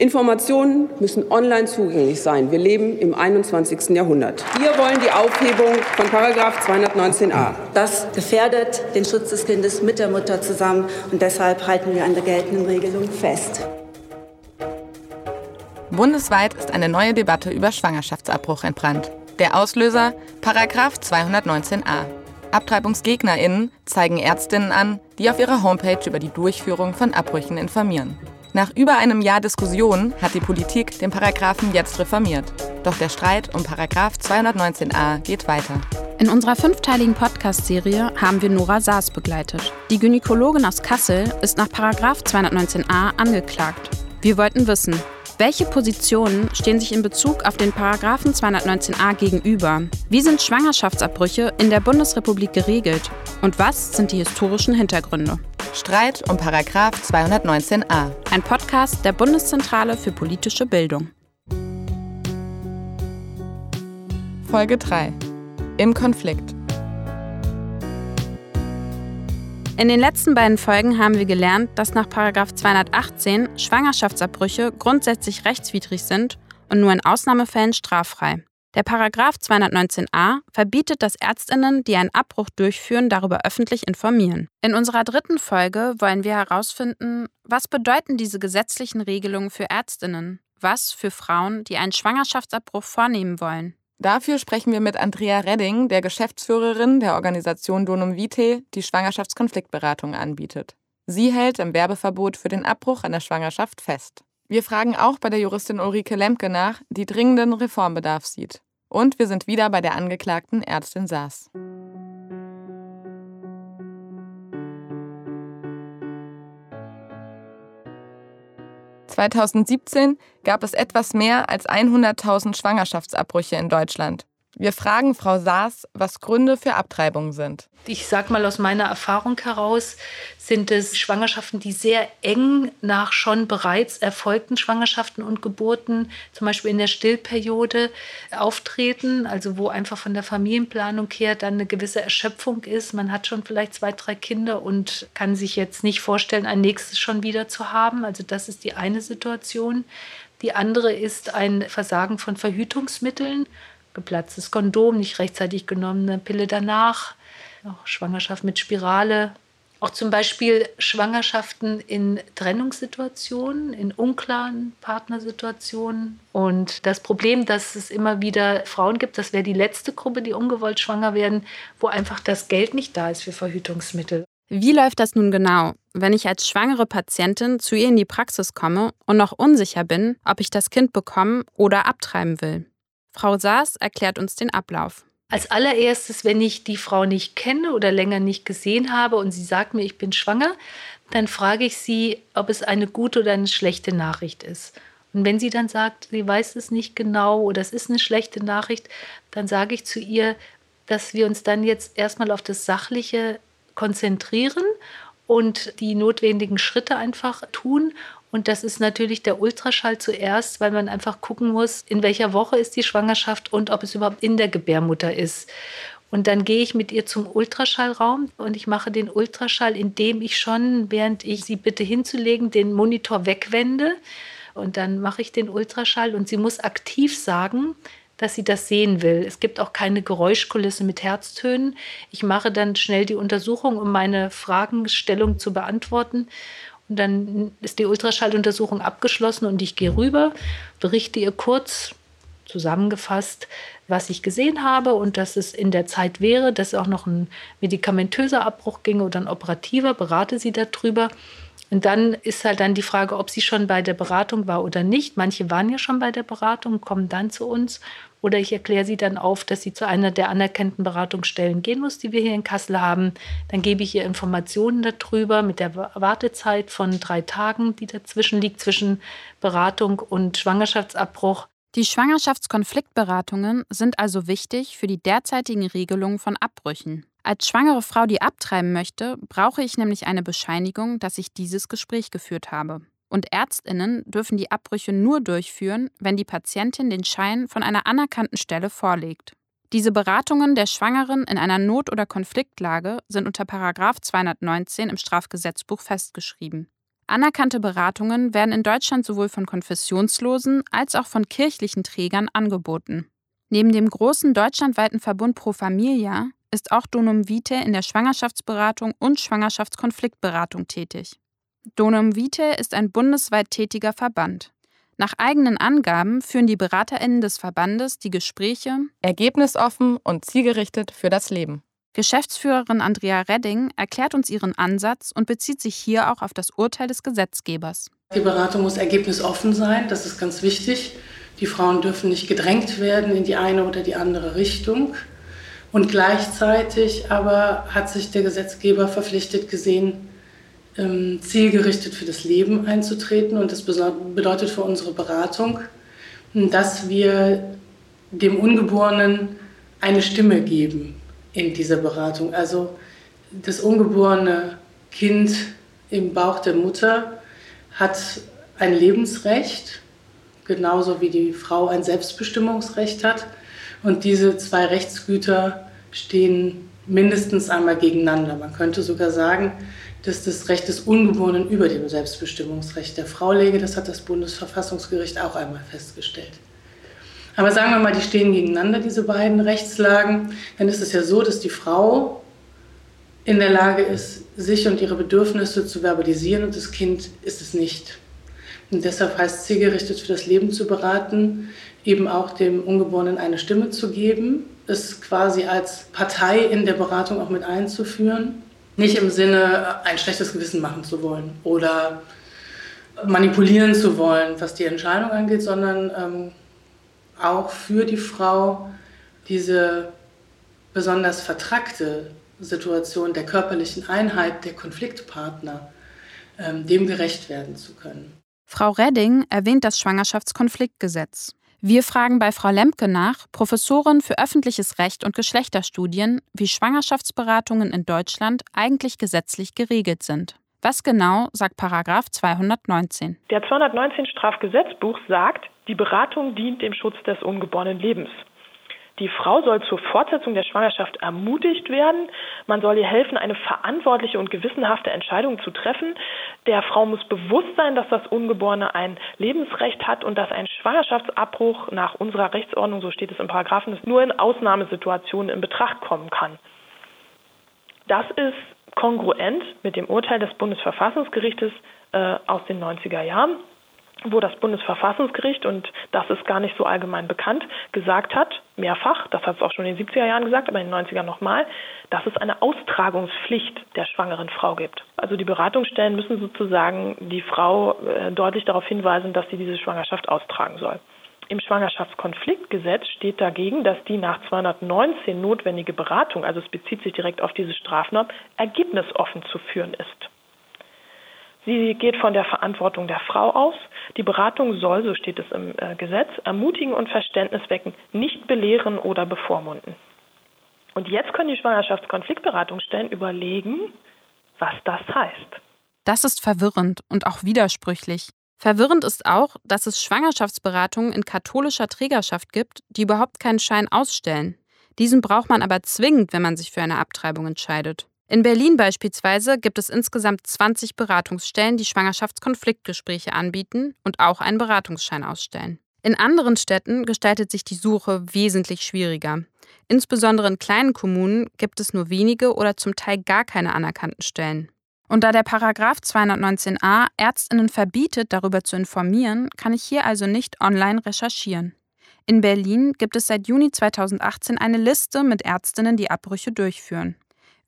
Informationen müssen online zugänglich sein. Wir leben im 21. Jahrhundert. Wir wollen die Aufhebung von Paragraph 219a. Das gefährdet den Schutz des Kindes mit der Mutter zusammen und deshalb halten wir an der geltenden Regelung fest. Bundesweit ist eine neue Debatte über Schwangerschaftsabbruch entbrannt. Der Auslöser Paragraph 219a. AbtreibungsgegnerInnen zeigen Ärztinnen an, die auf ihrer Homepage über die Durchführung von Abbrüchen informieren. Nach über einem Jahr Diskussion hat die Politik den Paragraphen jetzt reformiert. Doch der Streit um Paragraph 219a geht weiter. In unserer fünfteiligen Podcast-Serie haben wir Nora Saas begleitet. Die Gynäkologin aus Kassel ist nach Paragraph 219a angeklagt. Wir wollten wissen, welche Positionen stehen sich in Bezug auf den Paragraphen 219a gegenüber? Wie sind Schwangerschaftsabbrüche in der Bundesrepublik geregelt? Und was sind die historischen Hintergründe? Streit um Paragraph 219a. Ein Podcast der Bundeszentrale für politische Bildung. Folge 3. Im Konflikt. In den letzten beiden Folgen haben wir gelernt, dass nach 218 Schwangerschaftsabbrüche grundsätzlich rechtswidrig sind und nur in Ausnahmefällen straffrei. Der Paragraph 219a verbietet, dass Ärztinnen, die einen Abbruch durchführen, darüber öffentlich informieren. In unserer dritten Folge wollen wir herausfinden, was bedeuten diese gesetzlichen Regelungen für Ärztinnen? Was für Frauen, die einen Schwangerschaftsabbruch vornehmen wollen? Dafür sprechen wir mit Andrea Redding, der Geschäftsführerin der Organisation Donum Vitae, die Schwangerschaftskonfliktberatung anbietet. Sie hält im Werbeverbot für den Abbruch einer Schwangerschaft fest. Wir fragen auch bei der Juristin Ulrike Lemke nach, die dringenden Reformbedarf sieht. Und wir sind wieder bei der angeklagten Ärztin Saas. 2017 gab es etwas mehr als 100.000 Schwangerschaftsabbrüche in Deutschland. Wir fragen Frau Saas, was Gründe für Abtreibung sind. Ich sage mal aus meiner Erfahrung heraus, sind es Schwangerschaften, die sehr eng nach schon bereits erfolgten Schwangerschaften und Geburten, zum Beispiel in der Stillperiode, auftreten. Also wo einfach von der Familienplanung her dann eine gewisse Erschöpfung ist. Man hat schon vielleicht zwei, drei Kinder und kann sich jetzt nicht vorstellen, ein nächstes schon wieder zu haben. Also das ist die eine Situation. Die andere ist ein Versagen von Verhütungsmitteln geplatztes Kondom, nicht rechtzeitig genommene Pille danach, auch Schwangerschaft mit Spirale, auch zum Beispiel Schwangerschaften in Trennungssituationen, in unklaren Partnersituationen. Und das Problem, dass es immer wieder Frauen gibt, das wäre die letzte Gruppe, die ungewollt schwanger werden, wo einfach das Geld nicht da ist für Verhütungsmittel. Wie läuft das nun genau, wenn ich als schwangere Patientin zu ihr in die Praxis komme und noch unsicher bin, ob ich das Kind bekommen oder abtreiben will? Frau Saas erklärt uns den Ablauf. Als allererstes, wenn ich die Frau nicht kenne oder länger nicht gesehen habe und sie sagt mir, ich bin schwanger, dann frage ich sie, ob es eine gute oder eine schlechte Nachricht ist. Und wenn sie dann sagt, sie weiß es nicht genau oder es ist eine schlechte Nachricht, dann sage ich zu ihr, dass wir uns dann jetzt erstmal auf das Sachliche konzentrieren und die notwendigen Schritte einfach tun und das ist natürlich der Ultraschall zuerst, weil man einfach gucken muss, in welcher Woche ist die Schwangerschaft und ob es überhaupt in der Gebärmutter ist. Und dann gehe ich mit ihr zum Ultraschallraum und ich mache den Ultraschall, indem ich schon, während ich sie bitte hinzulegen, den Monitor wegwende. Und dann mache ich den Ultraschall und sie muss aktiv sagen, dass sie das sehen will. Es gibt auch keine Geräuschkulisse mit Herztönen. Ich mache dann schnell die Untersuchung, um meine Fragestellung zu beantworten. Und dann ist die Ultraschalluntersuchung abgeschlossen und ich gehe rüber, berichte ihr kurz zusammengefasst, was ich gesehen habe und dass es in der Zeit wäre, dass auch noch ein medikamentöser Abbruch ginge oder ein operativer, berate sie darüber. Und dann ist halt dann die Frage, ob sie schon bei der Beratung war oder nicht. Manche waren ja schon bei der Beratung, kommen dann zu uns oder ich erkläre sie dann auf, dass sie zu einer der anerkannten Beratungsstellen gehen muss, die wir hier in Kassel haben. Dann gebe ich ihr Informationen darüber mit der Wartezeit von drei Tagen, die dazwischen liegt, zwischen Beratung und Schwangerschaftsabbruch. Die Schwangerschaftskonfliktberatungen sind also wichtig für die derzeitigen Regelungen von Abbrüchen. Als schwangere Frau, die abtreiben möchte, brauche ich nämlich eine Bescheinigung, dass ich dieses Gespräch geführt habe. Und Ärztinnen dürfen die Abbrüche nur durchführen, wenn die Patientin den Schein von einer anerkannten Stelle vorlegt. Diese Beratungen der Schwangeren in einer Not- oder Konfliktlage sind unter 219 im Strafgesetzbuch festgeschrieben. Anerkannte Beratungen werden in Deutschland sowohl von konfessionslosen als auch von kirchlichen Trägern angeboten. Neben dem großen deutschlandweiten Verbund Pro Familia ist auch Donum Vitae in der Schwangerschaftsberatung und Schwangerschaftskonfliktberatung tätig. Donum Vitae ist ein bundesweit tätiger Verband. Nach eigenen Angaben führen die BeraterInnen des Verbandes die Gespräche ergebnisoffen und zielgerichtet für das Leben. Geschäftsführerin Andrea Redding erklärt uns ihren Ansatz und bezieht sich hier auch auf das Urteil des Gesetzgebers. Die Beratung muss ergebnisoffen sein, das ist ganz wichtig. Die Frauen dürfen nicht gedrängt werden in die eine oder die andere Richtung. Und gleichzeitig aber hat sich der Gesetzgeber verpflichtet gesehen, ähm, zielgerichtet für das Leben einzutreten. Und das bedeutet für unsere Beratung, dass wir dem Ungeborenen eine Stimme geben in dieser Beratung. Also das ungeborene Kind im Bauch der Mutter hat ein Lebensrecht, genauso wie die Frau ein Selbstbestimmungsrecht hat. Und diese zwei Rechtsgüter stehen mindestens einmal gegeneinander. Man könnte sogar sagen, dass das Recht des Ungeborenen über dem Selbstbestimmungsrecht der Frau läge. Das hat das Bundesverfassungsgericht auch einmal festgestellt. Aber sagen wir mal, die stehen gegeneinander, diese beiden Rechtslagen. Dann ist es ja so, dass die Frau in der Lage ist, sich und ihre Bedürfnisse zu verbalisieren und das Kind ist es nicht. Und deshalb heißt zielgerichtet für das Leben zu beraten, eben auch dem Ungeborenen eine Stimme zu geben, es quasi als Partei in der Beratung auch mit einzuführen. Nicht im Sinne, ein schlechtes Gewissen machen zu wollen oder manipulieren zu wollen, was die Entscheidung angeht, sondern ähm, auch für die Frau diese besonders vertrackte Situation der körperlichen Einheit der Konfliktpartner, ähm, dem gerecht werden zu können. Frau Redding erwähnt das Schwangerschaftskonfliktgesetz. Wir fragen bei Frau Lemke nach, Professorin für öffentliches Recht und Geschlechterstudien, wie Schwangerschaftsberatungen in Deutschland eigentlich gesetzlich geregelt sind. Was genau sagt Paragraph 219? Der 219 Strafgesetzbuch sagt, die Beratung dient dem Schutz des ungeborenen Lebens. Die Frau soll zur Fortsetzung der Schwangerschaft ermutigt werden. Man soll ihr helfen, eine verantwortliche und gewissenhafte Entscheidung zu treffen. Der Frau muss bewusst sein, dass das Ungeborene ein Lebensrecht hat und dass ein Schwangerschaftsabbruch nach unserer Rechtsordnung, so steht es im Paragraphen, nur in Ausnahmesituationen in Betracht kommen kann. Das ist kongruent mit dem Urteil des Bundesverfassungsgerichtes äh, aus den 90er Jahren wo das Bundesverfassungsgericht, und das ist gar nicht so allgemein bekannt, gesagt hat, mehrfach, das hat es auch schon in den 70er Jahren gesagt, aber in den 90ern nochmal, dass es eine Austragungspflicht der schwangeren Frau gibt. Also die Beratungsstellen müssen sozusagen die Frau äh, deutlich darauf hinweisen, dass sie diese Schwangerschaft austragen soll. Im Schwangerschaftskonfliktgesetz steht dagegen, dass die nach 219 notwendige Beratung, also es bezieht sich direkt auf diese Strafnorm, ergebnisoffen zu führen ist. Sie geht von der Verantwortung der Frau aus. Die Beratung soll, so steht es im äh, Gesetz, ermutigen und Verständnis wecken, nicht belehren oder bevormunden. Und jetzt können die Schwangerschaftskonfliktberatungsstellen überlegen, was das heißt. Das ist verwirrend und auch widersprüchlich. Verwirrend ist auch, dass es Schwangerschaftsberatungen in katholischer Trägerschaft gibt, die überhaupt keinen Schein ausstellen. Diesen braucht man aber zwingend, wenn man sich für eine Abtreibung entscheidet. In Berlin beispielsweise gibt es insgesamt 20 Beratungsstellen, die Schwangerschaftskonfliktgespräche anbieten und auch einen Beratungsschein ausstellen. In anderen Städten gestaltet sich die Suche wesentlich schwieriger. Insbesondere in kleinen Kommunen gibt es nur wenige oder zum Teil gar keine anerkannten Stellen. Und da der Paragraph 219a Ärztinnen verbietet, darüber zu informieren, kann ich hier also nicht online recherchieren. In Berlin gibt es seit Juni 2018 eine Liste mit Ärztinnen, die Abbrüche durchführen.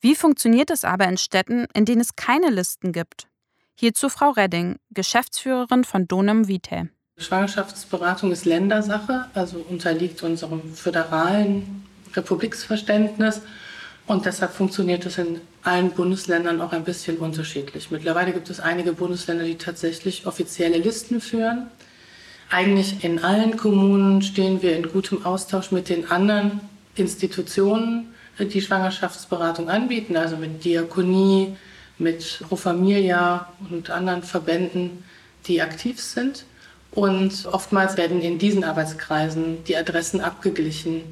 Wie funktioniert es aber in Städten, in denen es keine Listen gibt? Hierzu Frau Redding, Geschäftsführerin von Donum Vitae. Schwangerschaftsberatung ist Ländersache, also unterliegt unserem föderalen Republiksverständnis. Und deshalb funktioniert es in allen Bundesländern auch ein bisschen unterschiedlich. Mittlerweile gibt es einige Bundesländer, die tatsächlich offizielle Listen führen. Eigentlich in allen Kommunen stehen wir in gutem Austausch mit den anderen Institutionen die Schwangerschaftsberatung anbieten, also mit Diakonie, mit Pro Familia und anderen Verbänden, die aktiv sind. Und oftmals werden in diesen Arbeitskreisen die Adressen abgeglichen.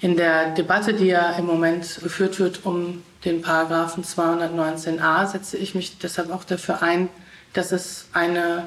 In der Debatte, die ja im Moment geführt wird um den Paragraphen 219a, setze ich mich deshalb auch dafür ein, dass es eine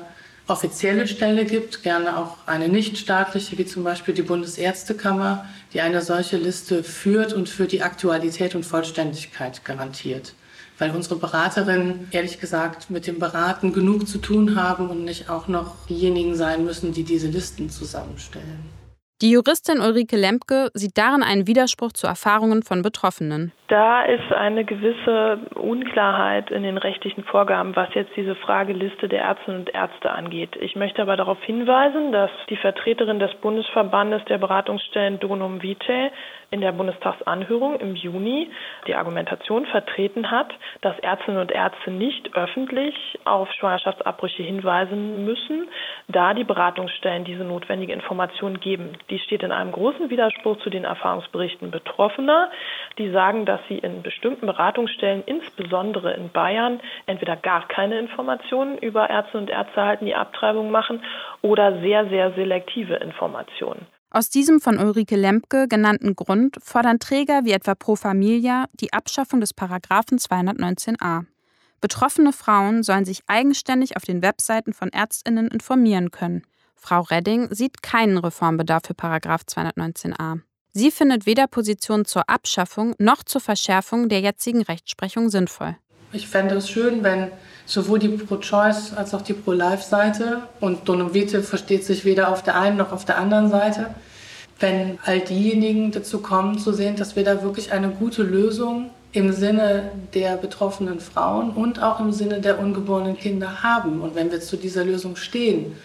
offizielle Stelle gibt, gerne auch eine nichtstaatliche, wie zum Beispiel die Bundesärztekammer, die eine solche Liste führt und für die Aktualität und Vollständigkeit garantiert. Weil unsere Beraterinnen, ehrlich gesagt, mit dem Beraten genug zu tun haben und nicht auch noch diejenigen sein müssen, die diese Listen zusammenstellen. Die Juristin Ulrike Lempke sieht darin einen Widerspruch zu Erfahrungen von Betroffenen. Da ist eine gewisse Unklarheit in den rechtlichen Vorgaben, was jetzt diese Frageliste der Ärztinnen und Ärzte angeht. Ich möchte aber darauf hinweisen, dass die Vertreterin des Bundesverbandes der Beratungsstellen Donum Vitae in der Bundestagsanhörung im Juni die Argumentation vertreten hat, dass Ärztinnen und Ärzte nicht öffentlich auf Schwangerschaftsabbrüche hinweisen müssen, da die Beratungsstellen diese notwendige Information geben. Die steht in einem großen Widerspruch zu den Erfahrungsberichten Betroffener, die sagen, dass sie in bestimmten Beratungsstellen, insbesondere in Bayern, entweder gar keine Informationen über Ärzte und Ärzte erhalten, die Abtreibung machen, oder sehr, sehr selektive Informationen. Aus diesem von Ulrike Lempke genannten Grund fordern Träger wie etwa Pro Familia die Abschaffung des Paragraphen 219a. Betroffene Frauen sollen sich eigenständig auf den Webseiten von Ärztinnen informieren können. Frau Redding sieht keinen Reformbedarf für Paragraph 219a. Sie findet weder Positionen zur Abschaffung noch zur Verschärfung der jetzigen Rechtsprechung sinnvoll. Ich fände es schön, wenn sowohl die Pro-Choice als auch die Pro-Life-Seite und Donum Vitae versteht sich weder auf der einen noch auf der anderen Seite, wenn all diejenigen dazu kommen zu sehen, dass wir da wirklich eine gute Lösung im Sinne der betroffenen Frauen und auch im Sinne der ungeborenen Kinder haben. Und wenn wir zu dieser Lösung stehen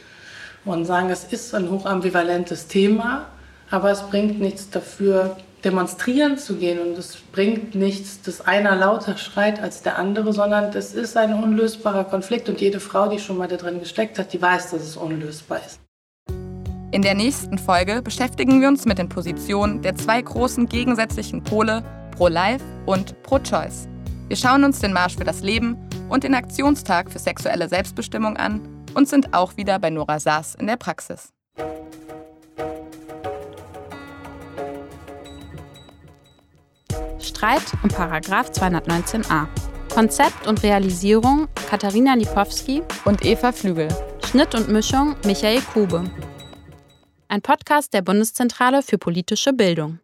und sagen, es ist ein hochambivalentes Thema, aber es bringt nichts dafür, demonstrieren zu gehen und es bringt nichts, dass einer lauter schreit als der andere, sondern das ist ein unlösbarer Konflikt und jede Frau, die schon mal da drin gesteckt hat, die weiß, dass es unlösbar ist. In der nächsten Folge beschäftigen wir uns mit den Positionen der zwei großen gegensätzlichen Pole Pro-Life und Pro-Choice. Wir schauen uns den Marsch für das Leben und den Aktionstag für sexuelle Selbstbestimmung an und sind auch wieder bei Nora Saas in der Praxis. Streit um Paragraph 219a. Konzept und Realisierung Katharina Lipowski und Eva Flügel. Schnitt und Mischung Michael Kube. Ein Podcast der Bundeszentrale für politische Bildung.